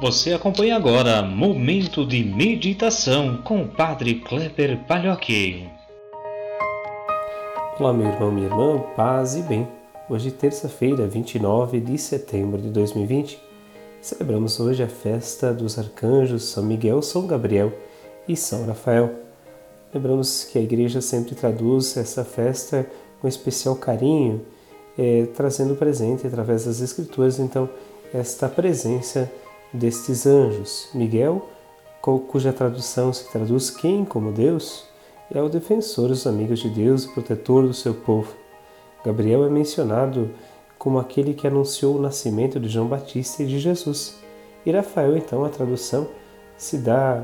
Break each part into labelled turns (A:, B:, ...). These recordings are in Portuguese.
A: Você acompanha agora Momento de Meditação com o Padre Kleber Palhoque.
B: Olá, meu irmão, minha irmã, paz e bem. Hoje, terça-feira, 29 de setembro de 2020, celebramos hoje a festa dos arcanjos São Miguel, São Gabriel e São Rafael. Lembramos que a igreja sempre traduz essa festa com especial carinho, é, trazendo presente através das Escrituras, então, esta presença destes anjos. Miguel, cuja tradução se traduz quem como Deus, é o defensor dos amigos de Deus e protetor do seu povo. Gabriel é mencionado como aquele que anunciou o nascimento de João Batista e de Jesus. E Rafael, então, a tradução se dá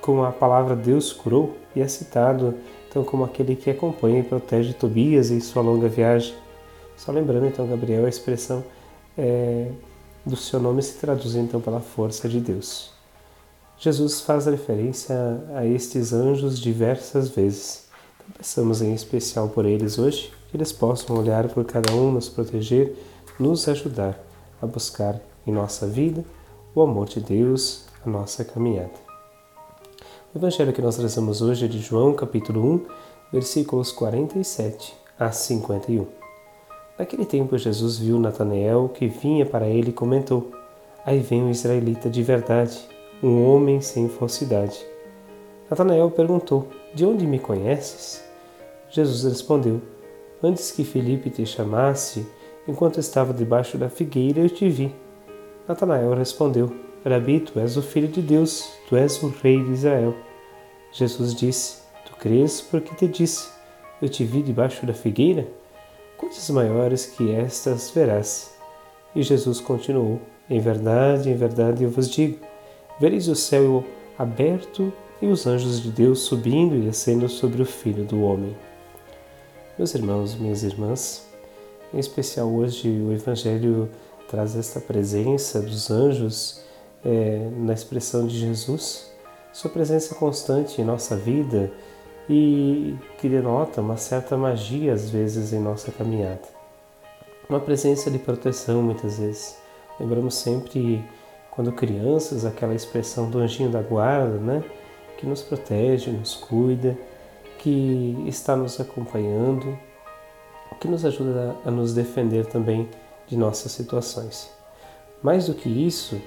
B: com a palavra Deus curou e é citado então como aquele que acompanha e protege Tobias em sua longa viagem. Só lembrando então, Gabriel, a expressão é, do seu nome se traduz então pela força de Deus. Jesus faz referência a estes anjos diversas vezes. Então, peçamos em especial por eles hoje, que eles possam olhar por cada um, nos proteger, nos ajudar a buscar em nossa vida o amor de Deus, a nossa caminhada. O evangelho que nós trazemos hoje é de João, capítulo 1, versículos 47 a 51. Naquele tempo, Jesus viu Natanael que vinha para ele e comentou: Aí vem um israelita de verdade, um homem sem falsidade. Natanael perguntou: De onde me conheces? Jesus respondeu: Antes que Felipe te chamasse, enquanto estava debaixo da figueira, eu te vi. Natanael respondeu: Rabi, tu és o filho de Deus, tu és o rei de Israel. Jesus disse: Tu crês porque te disse: Eu te vi debaixo da figueira? Coisas maiores que estas verás. E Jesus continuou: Em verdade, em verdade eu vos digo: vereis o céu aberto e os anjos de Deus subindo e descendo sobre o Filho do Homem. Meus irmãos, minhas irmãs, em especial hoje o Evangelho traz esta presença dos anjos é, na expressão de Jesus, sua presença constante em nossa vida e que denota uma certa magia às vezes em nossa caminhada. Uma presença de proteção muitas vezes. Lembramos sempre quando crianças aquela expressão do anjinho da guarda, né? Que nos protege, nos cuida, que está nos acompanhando, que nos ajuda a nos defender também de nossas situações. Mais do que isso,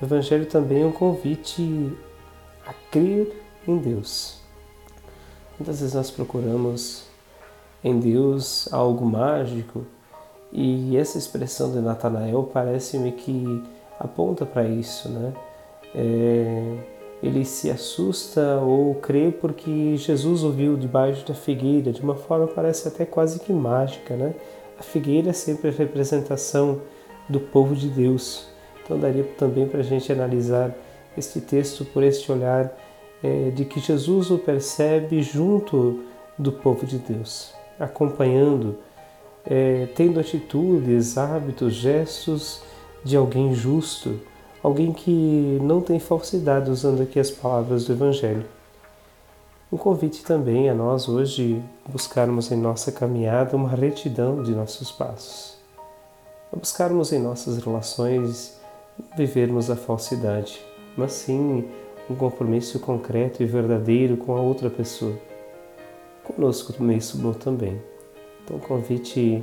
B: o Evangelho também é um convite a crer em Deus, Muitas vezes nós procuramos em Deus algo mágico e essa expressão de Natanael parece-me que aponta para isso, né? É, ele se assusta ou crê porque Jesus ouviu debaixo da figueira, de uma forma parece até quase que mágica, né? A figueira é sempre a representação do povo de Deus. Então daria também para a gente analisar este texto por este olhar é, de que Jesus o percebe junto do povo de Deus, acompanhando, é, tendo atitudes, hábitos, gestos de alguém justo, alguém que não tem falsidade, usando aqui as palavras do Evangelho. Um convite também a nós hoje buscarmos em nossa caminhada uma retidão de nossos passos, a buscarmos em nossas relações vivermos a falsidade, mas sim um compromisso concreto e verdadeiro com a outra pessoa. Conosco mesmo também. Então, convite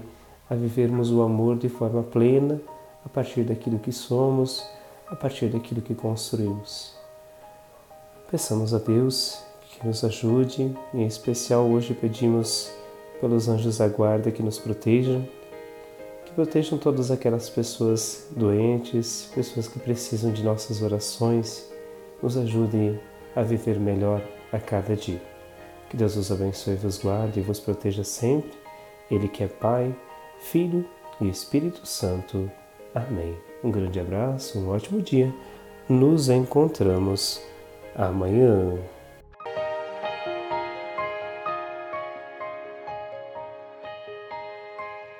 B: a vivermos o amor de forma plena, a partir daquilo que somos, a partir daquilo que construímos. Peçamos a Deus que nos ajude, em especial hoje pedimos pelos anjos da guarda que nos protejam, que protejam todas aquelas pessoas doentes, pessoas que precisam de nossas orações nos ajude a viver melhor a cada dia. Que Deus os abençoe, vos guarde e vos proteja sempre. Ele que é Pai, Filho e Espírito Santo. Amém. Um grande abraço, um ótimo dia. Nos encontramos amanhã.